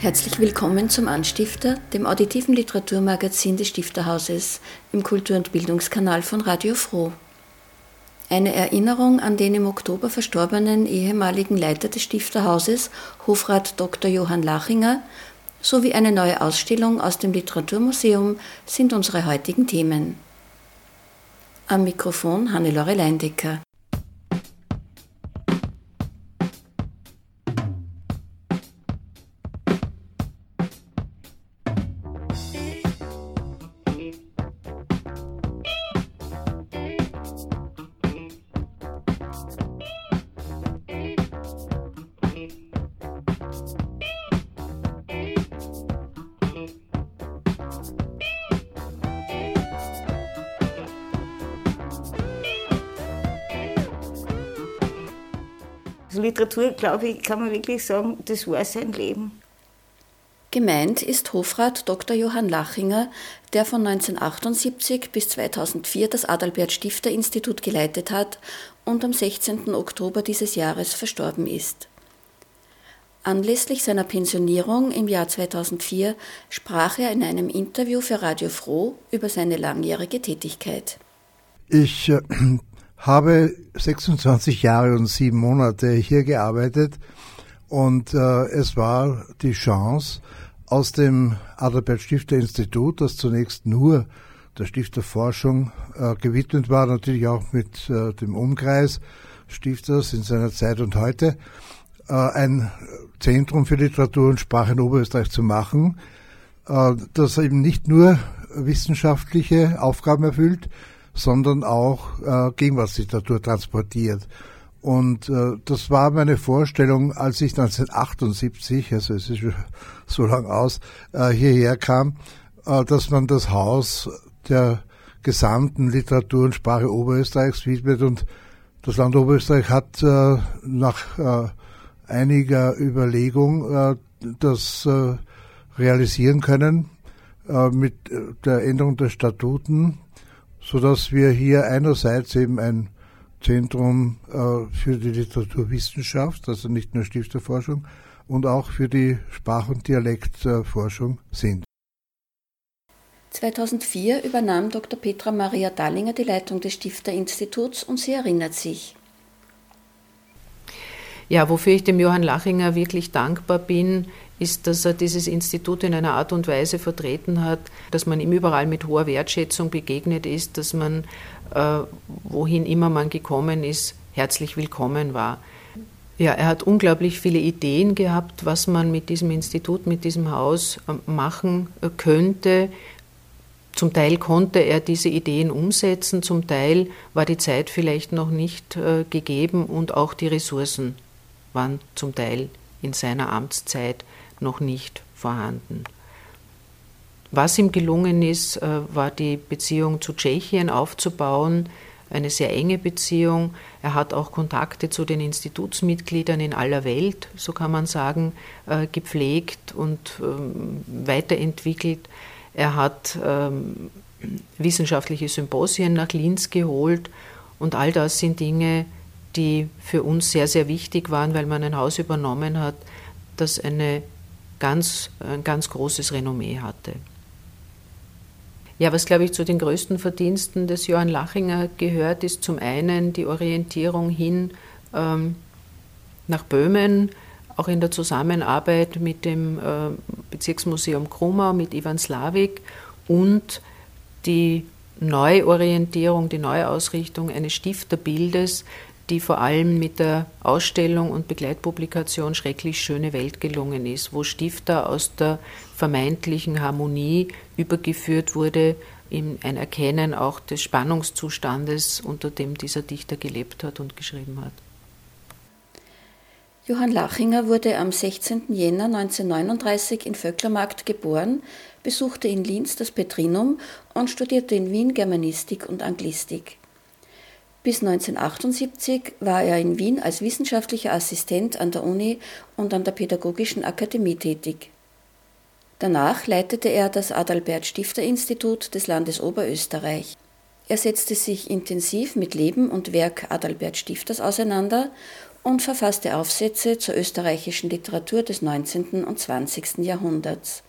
Herzlich willkommen zum Anstifter, dem auditiven Literaturmagazin des Stifterhauses im Kultur- und Bildungskanal von Radio Froh. Eine Erinnerung an den im Oktober verstorbenen ehemaligen Leiter des Stifterhauses, Hofrat Dr. Johann Lachinger, sowie eine neue Ausstellung aus dem Literaturmuseum sind unsere heutigen Themen. Am Mikrofon Hannelore Leindecker. Literatur, glaube ich, kann man wirklich sagen, das war sein Leben. Gemeint ist Hofrat Dr. Johann Lachinger, der von 1978 bis 2004 das Adalbert Stifter Institut geleitet hat und am 16. Oktober dieses Jahres verstorben ist. Anlässlich seiner Pensionierung im Jahr 2004 sprach er in einem Interview für Radio Froh über seine langjährige Tätigkeit. Ich äh, habe 26 Jahre und sieben Monate hier gearbeitet und äh, es war die Chance, aus dem Adalbert Stifter Institut, das zunächst nur der Stifterforschung äh, gewidmet war, natürlich auch mit äh, dem Umkreis Stifters in seiner Zeit und heute, äh, ein Zentrum für Literatur und Sprache in Oberösterreich zu machen, äh, das eben nicht nur wissenschaftliche Aufgaben erfüllt, sondern auch äh, Gegenwartsliteratur transportiert. Und äh, das war meine Vorstellung, als ich 1978, also es ist so lang aus, äh, hierher kam, äh, dass man das Haus der gesamten Literatur und Sprache Oberösterreichs widmet. Und das Land Oberösterreich hat äh, nach äh, einiger Überlegung äh, das äh, realisieren können äh, mit der Änderung der Statuten so dass wir hier einerseits eben ein Zentrum äh, für die Literaturwissenschaft, also nicht nur Stifterforschung, und auch für die Sprach- und Dialektforschung sind. 2004 übernahm Dr. Petra Maria Dallinger die Leitung des Stifterinstituts und sie erinnert sich. Ja, wofür ich dem Johann Lachinger wirklich dankbar bin, ist, dass er dieses Institut in einer Art und Weise vertreten hat, dass man ihm überall mit hoher Wertschätzung begegnet ist, dass man, äh, wohin immer man gekommen ist, herzlich willkommen war. Ja, er hat unglaublich viele Ideen gehabt, was man mit diesem Institut, mit diesem Haus äh, machen äh, könnte. Zum Teil konnte er diese Ideen umsetzen, zum Teil war die Zeit vielleicht noch nicht äh, gegeben und auch die Ressourcen waren zum Teil in seiner Amtszeit noch nicht vorhanden. Was ihm gelungen ist, äh, war die Beziehung zu Tschechien aufzubauen, eine sehr enge Beziehung. Er hat auch Kontakte zu den Institutsmitgliedern in aller Welt, so kann man sagen, äh, gepflegt und ähm, weiterentwickelt. Er hat ähm, wissenschaftliche Symposien nach Linz geholt und all das sind Dinge, die für uns sehr, sehr wichtig waren, weil man ein Haus übernommen hat, das eine ganz, ein ganz großes Renommee hatte. Ja, was glaube ich zu den größten Verdiensten des Johann Lachinger gehört, ist zum einen die Orientierung hin ähm, nach Böhmen, auch in der Zusammenarbeit mit dem äh, Bezirksmuseum Krumau, mit Ivan Slavik und die Neuorientierung, die Neuausrichtung eines Stifterbildes, die vor allem mit der Ausstellung und Begleitpublikation Schrecklich schöne Welt gelungen ist, wo Stifter aus der vermeintlichen Harmonie übergeführt wurde in ein Erkennen auch des Spannungszustandes, unter dem dieser Dichter gelebt hat und geschrieben hat. Johann Lachinger wurde am 16. Jänner 1939 in Vöcklermarkt geboren, besuchte in Linz das Petrinum und studierte in Wien Germanistik und Anglistik. Bis 1978 war er in Wien als wissenschaftlicher Assistent an der Uni und an der Pädagogischen Akademie tätig. Danach leitete er das Adalbert Stifter Institut des Landes Oberösterreich. Er setzte sich intensiv mit Leben und Werk Adalbert Stifters auseinander und verfasste Aufsätze zur österreichischen Literatur des 19. und 20. Jahrhunderts.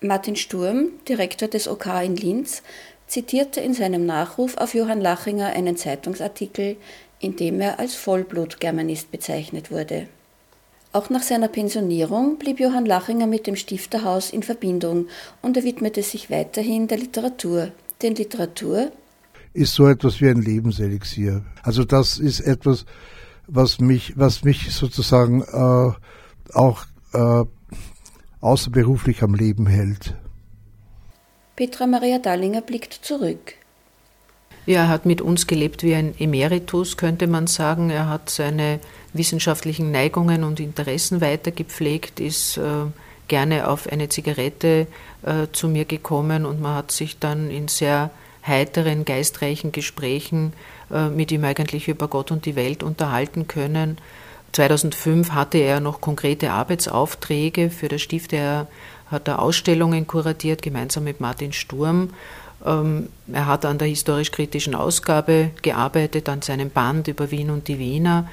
Martin Sturm, Direktor des OK in Linz, zitierte in seinem Nachruf auf Johann Lachinger einen Zeitungsartikel, in dem er als Vollblut-Germanist bezeichnet wurde. Auch nach seiner Pensionierung blieb Johann Lachinger mit dem Stifterhaus in Verbindung und er widmete sich weiterhin der Literatur. Denn Literatur ist so etwas wie ein Lebenselixier. Also das ist etwas, was mich, was mich sozusagen äh, auch äh, außerberuflich am Leben hält. Petra Maria Dallinger blickt zurück. Ja, er hat mit uns gelebt wie ein Emeritus, könnte man sagen. Er hat seine wissenschaftlichen Neigungen und Interessen weitergepflegt, ist äh, gerne auf eine Zigarette äh, zu mir gekommen und man hat sich dann in sehr heiteren, geistreichen Gesprächen äh, mit ihm eigentlich über Gott und die Welt unterhalten können. 2005 hatte er noch konkrete Arbeitsaufträge für das Stift. Er hat er Ausstellungen kuratiert, gemeinsam mit Martin Sturm. Ähm, er hat an der historisch-kritischen Ausgabe gearbeitet, an seinem Band über Wien und die Wiener.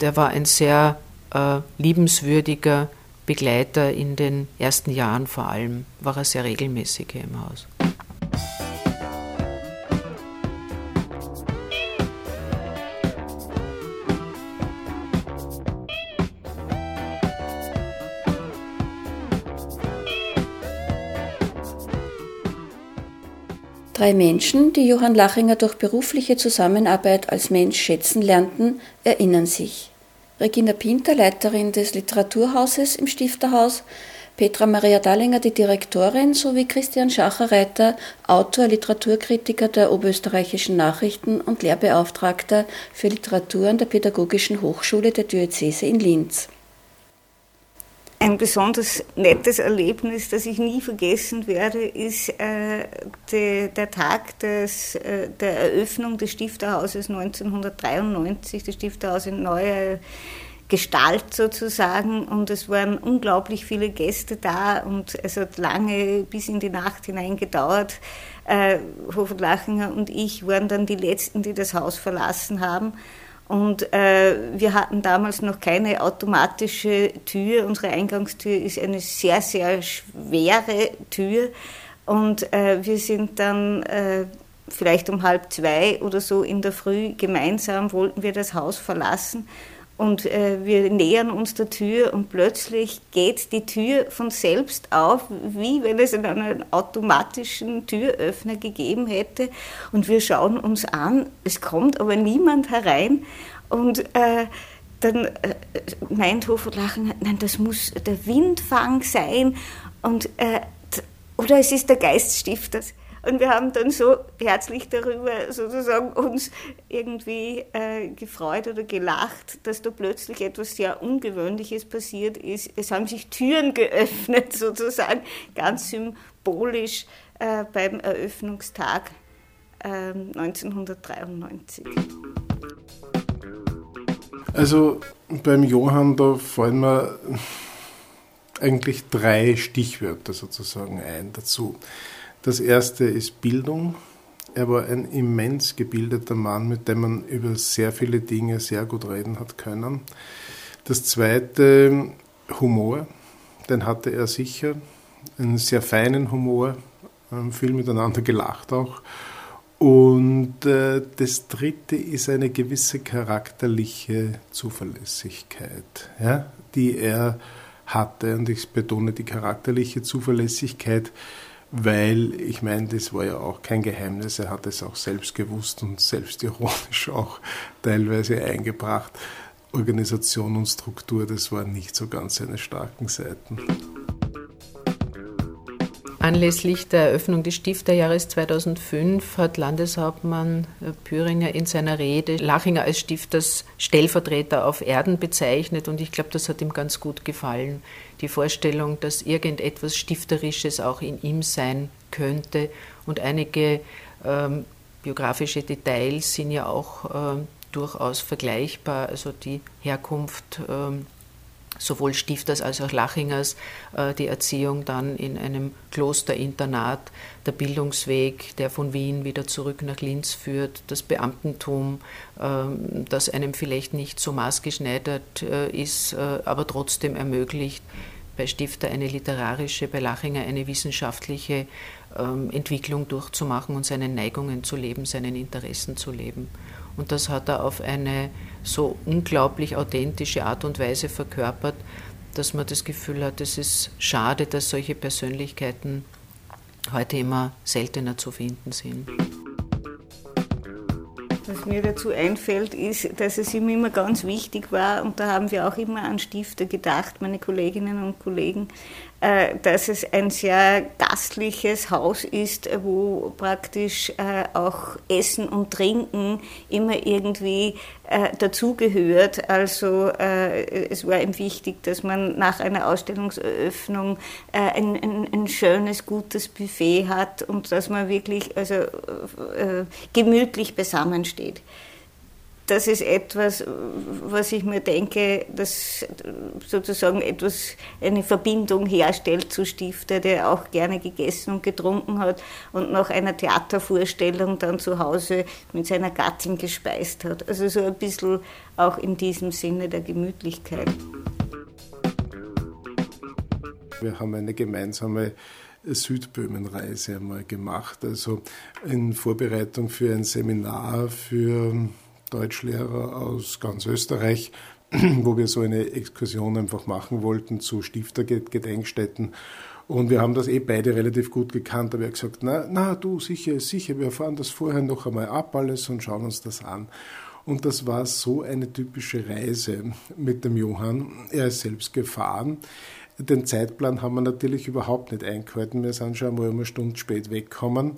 Er war ein sehr äh, liebenswürdiger Begleiter in den ersten Jahren vor allem, war er sehr regelmäßig hier im Haus. Drei Menschen, die Johann Lachinger durch berufliche Zusammenarbeit als Mensch schätzen lernten, erinnern sich. Regina Pinter, Leiterin des Literaturhauses im Stifterhaus, Petra Maria Dallinger, die Direktorin, sowie Christian Schacherreiter, Autor, Literaturkritiker der Oberösterreichischen Nachrichten und Lehrbeauftragter für Literatur an der Pädagogischen Hochschule der Diözese in Linz ein besonders nettes Erlebnis, das ich nie vergessen werde, ist äh, de, der Tag des, äh, der Eröffnung des Stifterhauses 1993, das Stifterhaus in neuer Gestalt sozusagen und es waren unglaublich viele Gäste da und es hat lange bis in die Nacht hinein gedauert. Äh, Hoflachinger und ich waren dann die Letzten, die das Haus verlassen haben. Und äh, wir hatten damals noch keine automatische Tür. Unsere Eingangstür ist eine sehr, sehr schwere Tür. Und äh, wir sind dann äh, vielleicht um halb zwei oder so in der Früh gemeinsam, wollten wir das Haus verlassen. Und äh, wir nähern uns der Tür und plötzlich geht die Tür von selbst auf, wie wenn es einen automatischen Türöffner gegeben hätte. Und wir schauen uns an, es kommt aber niemand herein. Und äh, dann äh, meint Hoferlachen, nein, das muss der Windfang sein. Und, äh, oder es ist der Geiststifter. Und wir haben dann so herzlich darüber sozusagen uns irgendwie äh, gefreut oder gelacht, dass da plötzlich etwas sehr Ungewöhnliches passiert ist. Es haben sich Türen geöffnet sozusagen, ganz symbolisch äh, beim Eröffnungstag äh, 1993. Also beim Johann, da fallen mir eigentlich drei Stichwörter sozusagen ein dazu. Das erste ist Bildung. Er war ein immens gebildeter Mann, mit dem man über sehr viele Dinge sehr gut reden hat können. Das zweite, Humor. Den hatte er sicher. Einen sehr feinen Humor, viel miteinander gelacht auch. Und äh, das dritte ist eine gewisse charakterliche Zuverlässigkeit, ja, die er hatte. Und ich betone die charakterliche Zuverlässigkeit, weil ich meine, das war ja auch kein Geheimnis, er hat es auch selbst gewusst und selbstironisch auch teilweise eingebracht. Organisation und Struktur, das waren nicht so ganz seine starken Seiten. Anlässlich der Eröffnung des Stifterjahres 2005 hat Landeshauptmann Püringer in seiner Rede Lachinger als Stifters Stellvertreter auf Erden bezeichnet und ich glaube, das hat ihm ganz gut gefallen. Die Vorstellung, dass irgendetwas Stifterisches auch in ihm sein könnte und einige ähm, biografische Details sind ja auch äh, durchaus vergleichbar, also die Herkunft. Ähm, sowohl Stifters als auch Lachingers äh, die Erziehung dann in einem Klosterinternat, der Bildungsweg, der von Wien wieder zurück nach Linz führt, das Beamtentum, ähm, das einem vielleicht nicht so maßgeschneidert äh, ist, äh, aber trotzdem ermöglicht, bei Stifter eine literarische, bei Lachinger eine wissenschaftliche ähm, Entwicklung durchzumachen und seinen Neigungen zu leben, seinen Interessen zu leben. Und das hat er auf eine so unglaublich authentische Art und Weise verkörpert, dass man das Gefühl hat, es ist schade, dass solche Persönlichkeiten heute immer seltener zu finden sind. Was mir dazu einfällt, ist, dass es ihm immer ganz wichtig war, und da haben wir auch immer an Stifter gedacht, meine Kolleginnen und Kollegen, dass es ein sehr gastliches Haus ist, wo praktisch äh, auch Essen und Trinken immer irgendwie äh, dazugehört. Also es war ihm wichtig, dass man nach einer Ausstellungseröffnung ein, ein, ein, schönes, gutes Buffet hat und dass man wirklich also, gemütlich beisammensteht das ist etwas, was ich mir denke, dass sozusagen etwas, eine Verbindung herstellt zu Stifter, der auch gerne gegessen und getrunken hat und nach einer Theatervorstellung dann zu Hause mit seiner Gattin gespeist hat. Also so ein bisschen auch in diesem Sinne der Gemütlichkeit. Wir haben eine gemeinsame Südböhmenreise einmal gemacht, also in Vorbereitung für ein Seminar für Deutschlehrer aus ganz Österreich, wo wir so eine Exkursion einfach machen wollten zu Stiftergedenkstätten. Und wir haben das eh beide relativ gut gekannt. Aber er hat gesagt, na, na, du, sicher, sicher, wir fahren das vorher noch einmal ab alles und schauen uns das an. Und das war so eine typische Reise mit dem Johann. Er ist selbst gefahren. Den Zeitplan haben wir natürlich überhaupt nicht eingehalten. Wir sind schon einmal eine Stunde spät weggekommen.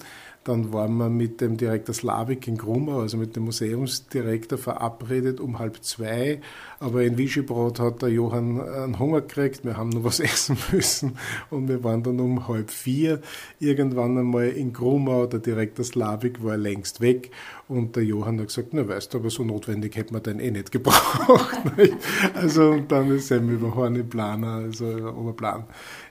Dann waren wir mit dem Direktor Slavik in Grumau, also mit dem Museumsdirektor, verabredet um halb zwei. Aber in Visegrad hat der Johann einen Hunger gekriegt, wir haben noch was essen müssen und wir waren dann um halb vier irgendwann einmal in Grumau. Der Direktor Slavik war längst weg und der Johann hat gesagt, na weißt du, aber so notwendig hätte man den eh nicht gebraucht. also und dann ist er über Horni Planer, also Oberplan,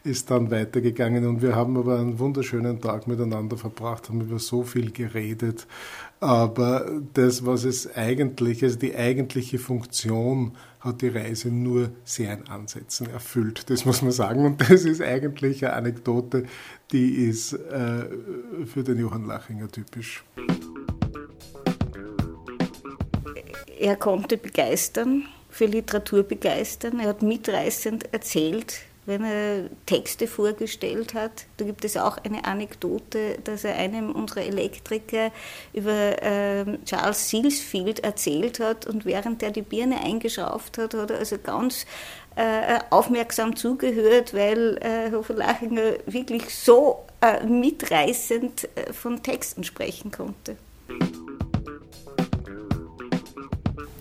ist dann weitergegangen und wir haben aber einen wunderschönen Tag miteinander verbracht, haben über so viel geredet. Aber das, was es eigentlich, also die eigentliche Funktion hat die Reise nur sehr in Ansätzen erfüllt. Das muss man sagen. Und das ist eigentlich eine Anekdote, die ist äh, für den Johann Lachinger typisch. Er konnte begeistern, für Literatur begeistern. Er hat mitreißend erzählt, wenn er Texte vorgestellt hat. Da gibt es auch eine Anekdote, dass er einem unserer Elektriker über äh, Charles Sealsfield erzählt hat und während er die Birne eingeschraubt hat, hat er also ganz äh, aufmerksam zugehört, weil äh, Hofer-Lachinger wirklich so äh, mitreißend äh, von Texten sprechen konnte.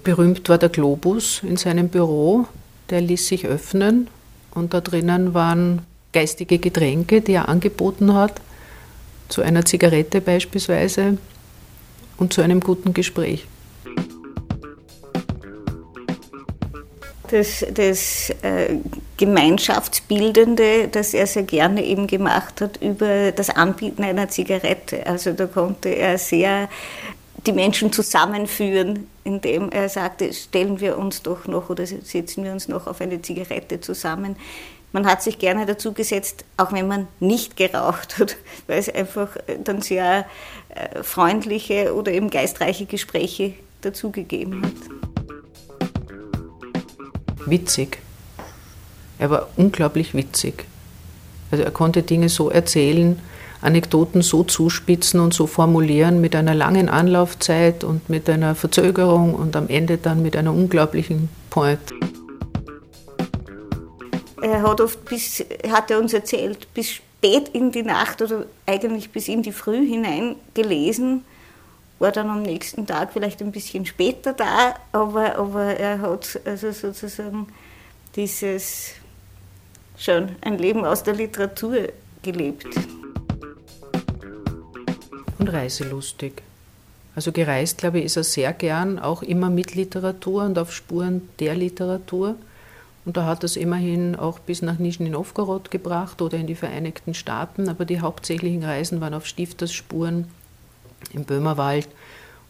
Berühmt war der Globus in seinem Büro, der ließ sich öffnen und da drinnen waren geistige Getränke, die er angeboten hat, zu einer Zigarette beispielsweise und zu einem guten Gespräch. Das, das äh, Gemeinschaftsbildende, das er sehr gerne eben gemacht hat über das Anbieten einer Zigarette. Also da konnte er sehr die Menschen zusammenführen, indem er sagte, stellen wir uns doch noch oder setzen wir uns noch auf eine Zigarette zusammen. Man hat sich gerne dazu gesetzt, auch wenn man nicht geraucht hat, weil es einfach dann sehr äh, freundliche oder eben geistreiche Gespräche dazugegeben hat. Witzig. Er war unglaublich witzig. Also er konnte Dinge so erzählen, Anekdoten so zuspitzen und so formulieren mit einer langen Anlaufzeit und mit einer Verzögerung und am Ende dann mit einer unglaublichen Point. Er hat oft bis, hat er uns erzählt, bis spät in die Nacht oder eigentlich bis in die Früh hinein gelesen, war dann am nächsten Tag vielleicht ein bisschen später da, aber, aber er hat also sozusagen dieses schon ein Leben aus der Literatur gelebt. Und reiselustig. Also gereist, glaube ich, ist er sehr gern, auch immer mit Literatur und auf Spuren der Literatur. Und da hat es immerhin auch bis nach Nizhny Novgorod gebracht oder in die Vereinigten Staaten, aber die hauptsächlichen Reisen waren auf Stiftersspuren im Böhmerwald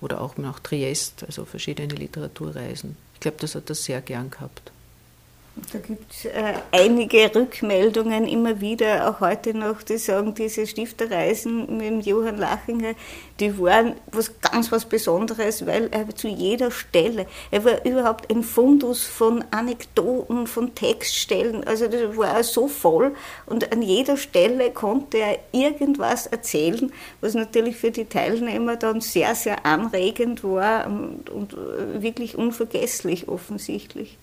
oder auch nach Triest, also verschiedene Literaturreisen. Ich glaube, das hat er sehr gern gehabt. Da gibt es äh, einige Rückmeldungen immer wieder, auch heute noch, die sagen, diese Stifterreisen mit dem Johann Lachinger, die waren was ganz was Besonderes, weil er zu jeder Stelle, er war überhaupt ein Fundus von Anekdoten, von Textstellen, also das war so voll und an jeder Stelle konnte er irgendwas erzählen, was natürlich für die Teilnehmer dann sehr, sehr anregend war und, und wirklich unvergesslich offensichtlich.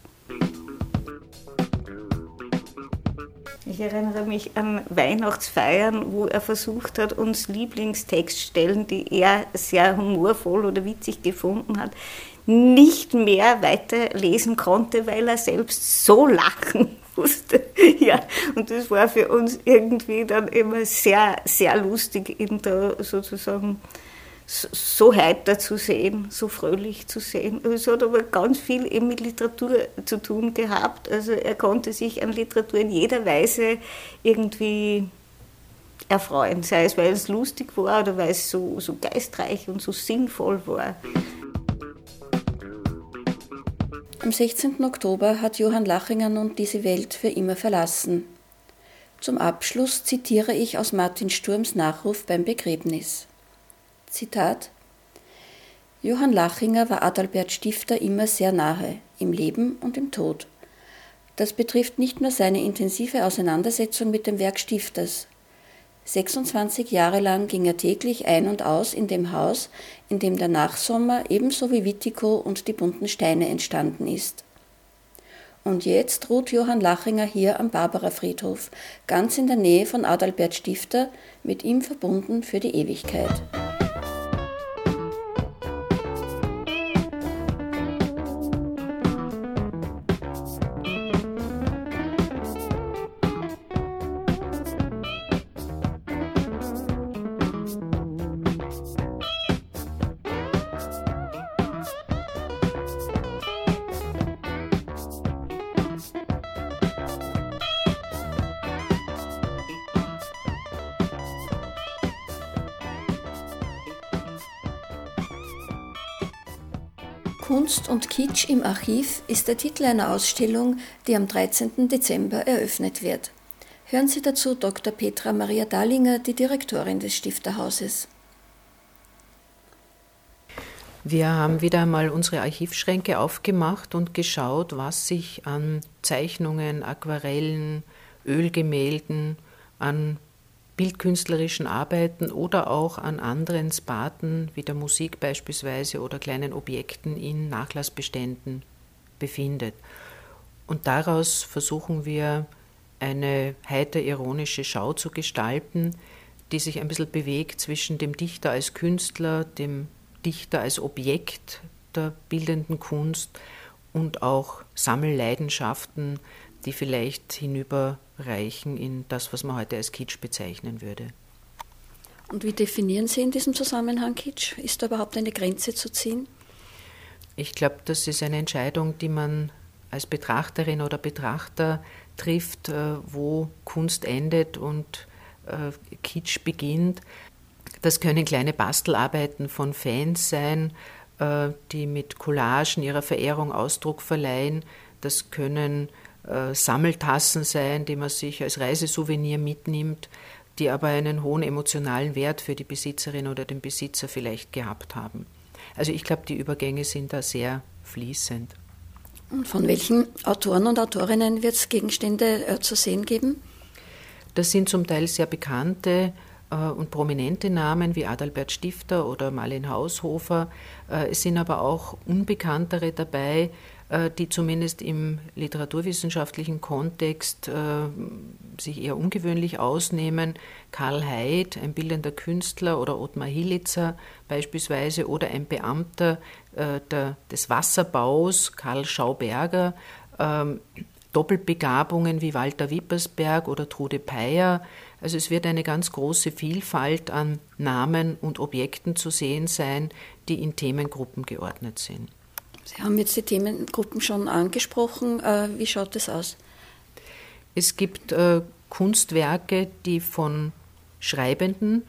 Erinnere mich an Weihnachtsfeiern, wo er versucht hat, uns Lieblingstextstellen, die er sehr humorvoll oder witzig gefunden hat, nicht mehr weiterlesen konnte, weil er selbst so lachen musste. Ja, und das war für uns irgendwie dann immer sehr, sehr lustig, ihn da sozusagen so heiter zu sehen, so fröhlich zu sehen. Es hat aber ganz viel eben mit Literatur zu tun gehabt. Also er konnte sich an Literatur in jeder Weise irgendwie erfreuen, sei es, weil es lustig war oder weil es so, so geistreich und so sinnvoll war. Am 16. Oktober hat Johann Lachinger nun diese Welt für immer verlassen. Zum Abschluss zitiere ich aus Martin Sturms Nachruf beim Begräbnis. Zitat Johann Lachinger war Adalbert Stifter immer sehr nahe, im Leben und im Tod. Das betrifft nicht nur seine intensive Auseinandersetzung mit dem Werk Stifters. 26 Jahre lang ging er täglich ein und aus in dem Haus, in dem der Nachsommer ebenso wie Wittico und die bunten Steine entstanden ist. Und jetzt ruht Johann Lachinger hier am Barbara-Friedhof, ganz in der Nähe von Adalbert Stifter, mit ihm verbunden für die Ewigkeit. Kunst und Kitsch im Archiv ist der Titel einer Ausstellung, die am 13. Dezember eröffnet wird. Hören Sie dazu Dr. Petra Maria Dahlinger, die Direktorin des Stifterhauses. Wir haben wieder einmal unsere Archivschränke aufgemacht und geschaut, was sich an Zeichnungen, Aquarellen, Ölgemälden, an bildkünstlerischen Arbeiten oder auch an anderen Sparten wie der Musik beispielsweise oder kleinen Objekten in Nachlassbeständen befindet. Und daraus versuchen wir eine heiter ironische Schau zu gestalten, die sich ein bisschen bewegt zwischen dem Dichter als Künstler, dem Dichter als Objekt der bildenden Kunst und auch Sammelleidenschaften, die vielleicht hinüberreichen in das, was man heute als Kitsch bezeichnen würde. Und wie definieren Sie in diesem Zusammenhang Kitsch? Ist da überhaupt eine Grenze zu ziehen? Ich glaube, das ist eine Entscheidung, die man als Betrachterin oder Betrachter trifft, äh, wo Kunst endet und äh, Kitsch beginnt. Das können kleine Bastelarbeiten von Fans sein, äh, die mit Collagen ihrer Verehrung Ausdruck verleihen. Das können äh, Sammeltassen sein, die man sich als Reisesouvenir mitnimmt, die aber einen hohen emotionalen Wert für die Besitzerin oder den Besitzer vielleicht gehabt haben. Also ich glaube, die Übergänge sind da sehr fließend. Und von welchen Autoren und Autorinnen wird es Gegenstände äh, zu sehen geben? Das sind zum Teil sehr bekannte äh, und prominente Namen wie Adalbert Stifter oder Marlene Haushofer. Äh, es sind aber auch unbekanntere dabei, die zumindest im literaturwissenschaftlichen Kontext äh, sich eher ungewöhnlich ausnehmen. Karl Heid, ein bildender Künstler, oder Ottmar Hilitzer beispielsweise, oder ein Beamter äh, des Wasserbaus, Karl Schauberger, ähm, Doppelbegabungen wie Walter Wippersberg oder Trude Peyer. Also es wird eine ganz große Vielfalt an Namen und Objekten zu sehen sein, die in Themengruppen geordnet sind. Sie haben jetzt die Themengruppen schon angesprochen. Äh, wie schaut das aus? Es gibt äh, Kunstwerke, die von Schreibenden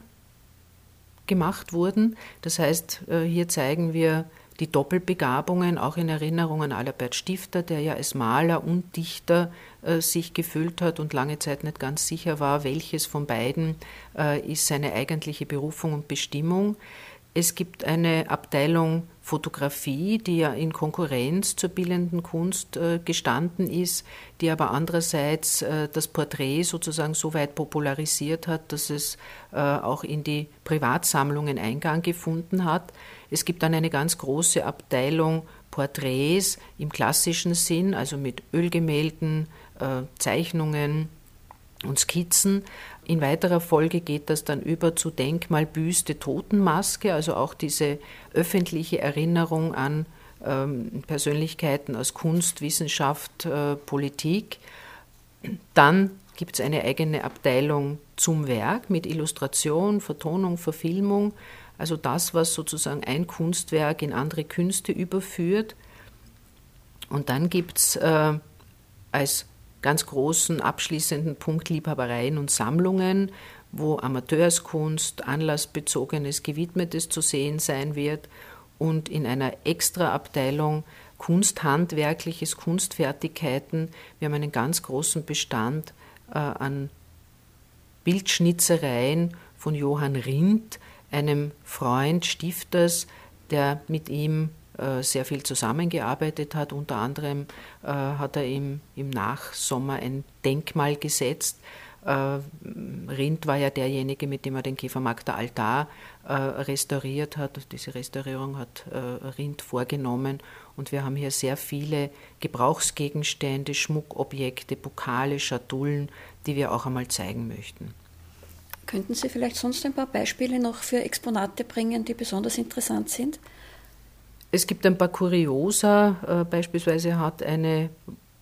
gemacht wurden. Das heißt, äh, hier zeigen wir die Doppelbegabungen, auch in Erinnerung an Albert Stifter, der ja als Maler und Dichter sich gefüllt hat und lange Zeit nicht ganz sicher war, welches von beiden ist seine eigentliche Berufung und Bestimmung. Es gibt eine Abteilung Fotografie, die ja in Konkurrenz zur bildenden Kunst äh, gestanden ist, die aber andererseits äh, das Porträt sozusagen so weit popularisiert hat, dass es äh, auch in die Privatsammlungen Eingang gefunden hat. Es gibt dann eine ganz große Abteilung Porträts im klassischen Sinn, also mit Ölgemälden, Zeichnungen, und Skizzen. In weiterer Folge geht das dann über zu Denkmalbüste Totenmaske, also auch diese öffentliche Erinnerung an ähm, Persönlichkeiten aus Kunst, Wissenschaft, äh, Politik. Dann gibt es eine eigene Abteilung zum Werk mit Illustration, Vertonung, Verfilmung, also das, was sozusagen ein Kunstwerk in andere Künste überführt. Und dann gibt es äh, als ganz großen abschließenden Punkt Liebhabereien und Sammlungen, wo Amateurskunst, anlassbezogenes, gewidmetes zu sehen sein wird und in einer Extraabteilung Kunsthandwerkliches, Kunstfertigkeiten. Wir haben einen ganz großen Bestand äh, an Bildschnitzereien von Johann Rindt, einem Freund Stifters, der mit ihm sehr viel zusammengearbeitet hat. Unter anderem äh, hat er im, im Nachsommer ein Denkmal gesetzt. Äh, Rindt war ja derjenige, mit dem er den Käfermarkter Altar restauriert hat. Diese Restaurierung hat Rindt vorgenommen. Und wir haben hier sehr viele Gebrauchsgegenstände, Schmuckobjekte, Pokale, Schatullen, die wir auch einmal zeigen möchten. Könnten Sie vielleicht sonst ein paar Beispiele noch für Exponate bringen, die besonders interessant sind? Es gibt ein paar Kuriosa. Äh, beispielsweise hat eine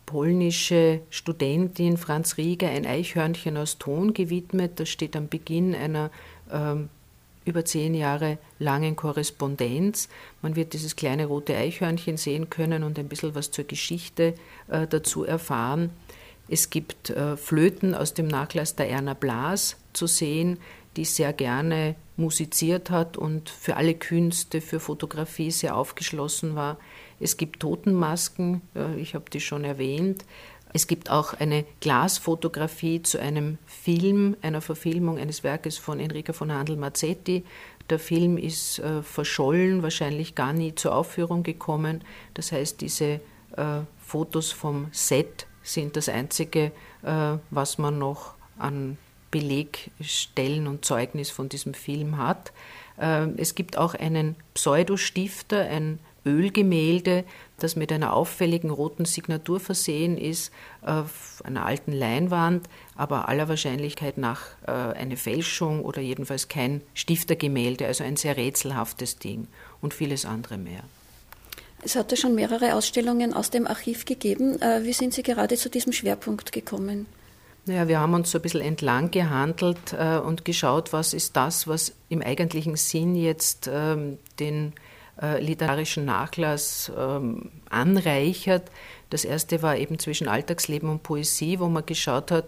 polnische Studentin Franz Rieger ein Eichhörnchen aus Ton gewidmet. Das steht am Beginn einer ähm, über zehn Jahre langen Korrespondenz. Man wird dieses kleine rote Eichhörnchen sehen können und ein bisschen was zur Geschichte äh, dazu erfahren. Es gibt äh, Flöten aus dem Nachlass der Erna Blas zu sehen, die sehr gerne musiziert hat und für alle Künste, für Fotografie sehr aufgeschlossen war. Es gibt Totenmasken, ich habe die schon erwähnt. Es gibt auch eine Glasfotografie zu einem Film, einer Verfilmung eines Werkes von Enrica von Handel-Mazzetti. Der Film ist äh, verschollen, wahrscheinlich gar nie zur Aufführung gekommen. Das heißt, diese äh, Fotos vom Set sind das Einzige, äh, was man noch an Belegstellen und Zeugnis von diesem Film hat. Ähm, es gibt auch einen Pseudostifter, ein Ölgemälde, das mit einer auffälligen roten Signatur versehen ist, auf einer alten Leinwand, aber aller Wahrscheinlichkeit nach äh, eine Fälschung oder jedenfalls kein Stiftergemälde, also ein sehr rätselhaftes Ding und vieles andere mehr. Es hatte schon mehrere Ausstellungen aus dem Archiv gegeben. Äh, wie sind Sie gerade zu diesem Schwerpunkt gekommen? Naja, wir haben uns so ein bisschen entlang gehandelt äh, und geschaut, was ist das, was im eigentlichen Sinn jetzt ähm, den äh, literarischen Nachlass ähm, anreichert. Das erste war eben zwischen Alltagsleben und Poesie, wo man geschaut hat,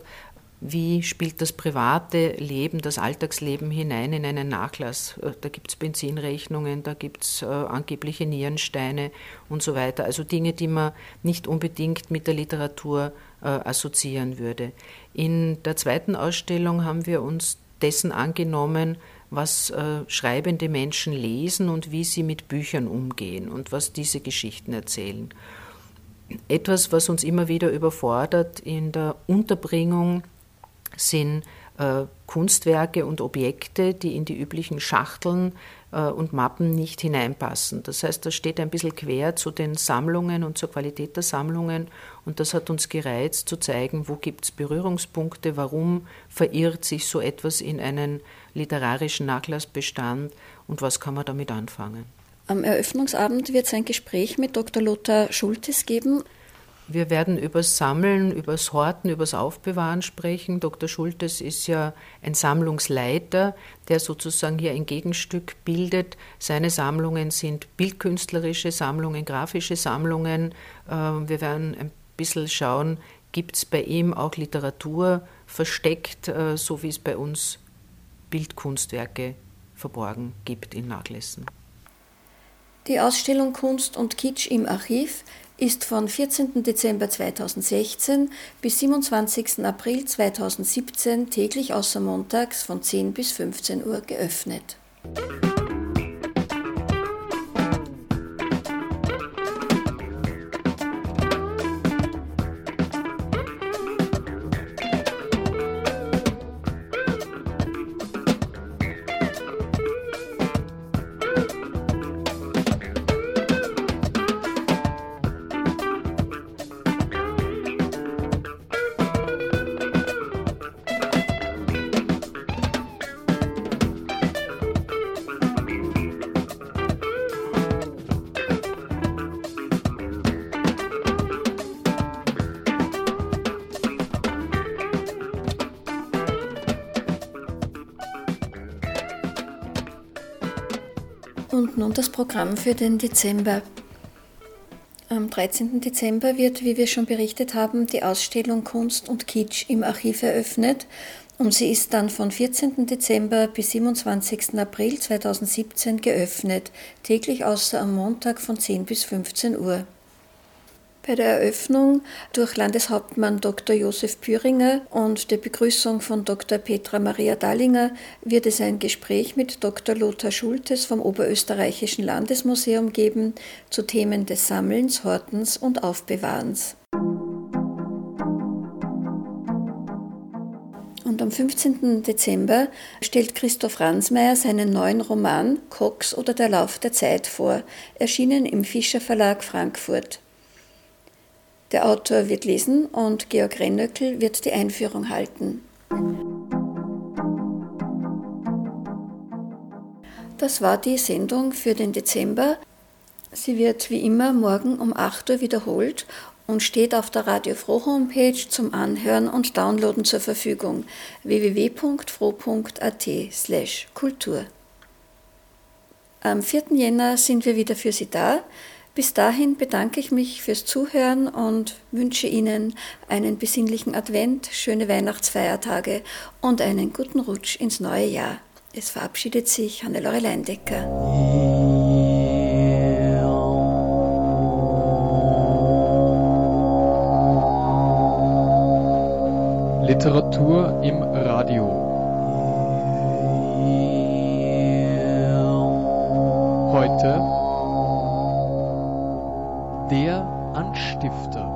wie spielt das private Leben, das Alltagsleben hinein in einen Nachlass. Äh, da gibt es Benzinrechnungen, da gibt es äh, angebliche Nierensteine und so weiter. Also Dinge, die man nicht unbedingt mit der Literatur äh, assoziieren würde. In der zweiten Ausstellung haben wir uns dessen angenommen, was äh, schreibende Menschen lesen und wie sie mit Büchern umgehen und was diese Geschichten erzählen. Etwas, was uns immer wieder überfordert in der Unterbringung, sind äh, Kunstwerke und Objekte, die in die üblichen Schachteln äh, und Mappen nicht hineinpassen. Das heißt, das steht ein bisschen quer zu den Sammlungen und zur Qualität der Sammlungen und das hat uns gereizt zu zeigen, wo gibt es Berührungspunkte, warum verirrt sich so etwas in einen literarischen Nachlassbestand und was kann man damit anfangen. Am Eröffnungsabend wird es ein Gespräch mit Dr. Lothar Schultes geben. Wir werden übers Sammeln, übers Horten, übers Aufbewahren sprechen. Dr. Schultes ist ja ein Sammlungsleiter, der sozusagen hier ein Gegenstück bildet. Seine Sammlungen sind bildkünstlerische Sammlungen, grafische Sammlungen. Ähm, wir werden ein bisschen schauen, gibt es bei ihm auch Literatur versteckt, äh, so wie es bei uns Bildkunstwerke verborgen gibt in Nachlässen. Die Ausstellung Kunst und Kitsch im Archiv ist von 14. Dezember 2016 bis 27. April 2017 täglich außer montags von 10 bis 15 Uhr geöffnet. Nun das Programm für den Dezember. Am 13. Dezember wird, wie wir schon berichtet haben, die Ausstellung Kunst und Kitsch im Archiv eröffnet und sie ist dann von 14. Dezember bis 27. April 2017 geöffnet, täglich außer am Montag von 10 bis 15 Uhr. Bei der Eröffnung durch Landeshauptmann Dr. Josef Püringer und der Begrüßung von Dr. Petra Maria Dallinger wird es ein Gespräch mit Dr. Lothar Schultes vom Oberösterreichischen Landesmuseum geben zu Themen des Sammelns, Hortens und Aufbewahrens. Und am 15. Dezember stellt Christoph Ransmayr seinen neuen Roman Cox oder der Lauf der Zeit vor, erschienen im Fischer Verlag Frankfurt. Der Autor wird lesen und Georg Rennöckel wird die Einführung halten. Das war die Sendung für den Dezember. Sie wird wie immer morgen um 8 Uhr wiederholt und steht auf der Radio Froh Homepage zum Anhören und Downloaden zur Verfügung www.froh.at/kultur. Am 4. Jänner sind wir wieder für Sie da. Bis dahin bedanke ich mich fürs Zuhören und wünsche Ihnen einen besinnlichen Advent, schöne Weihnachtsfeiertage und einen guten Rutsch ins neue Jahr. Es verabschiedet sich Hannelore Leindecker. Literatur im Radio. Heute der Anstifter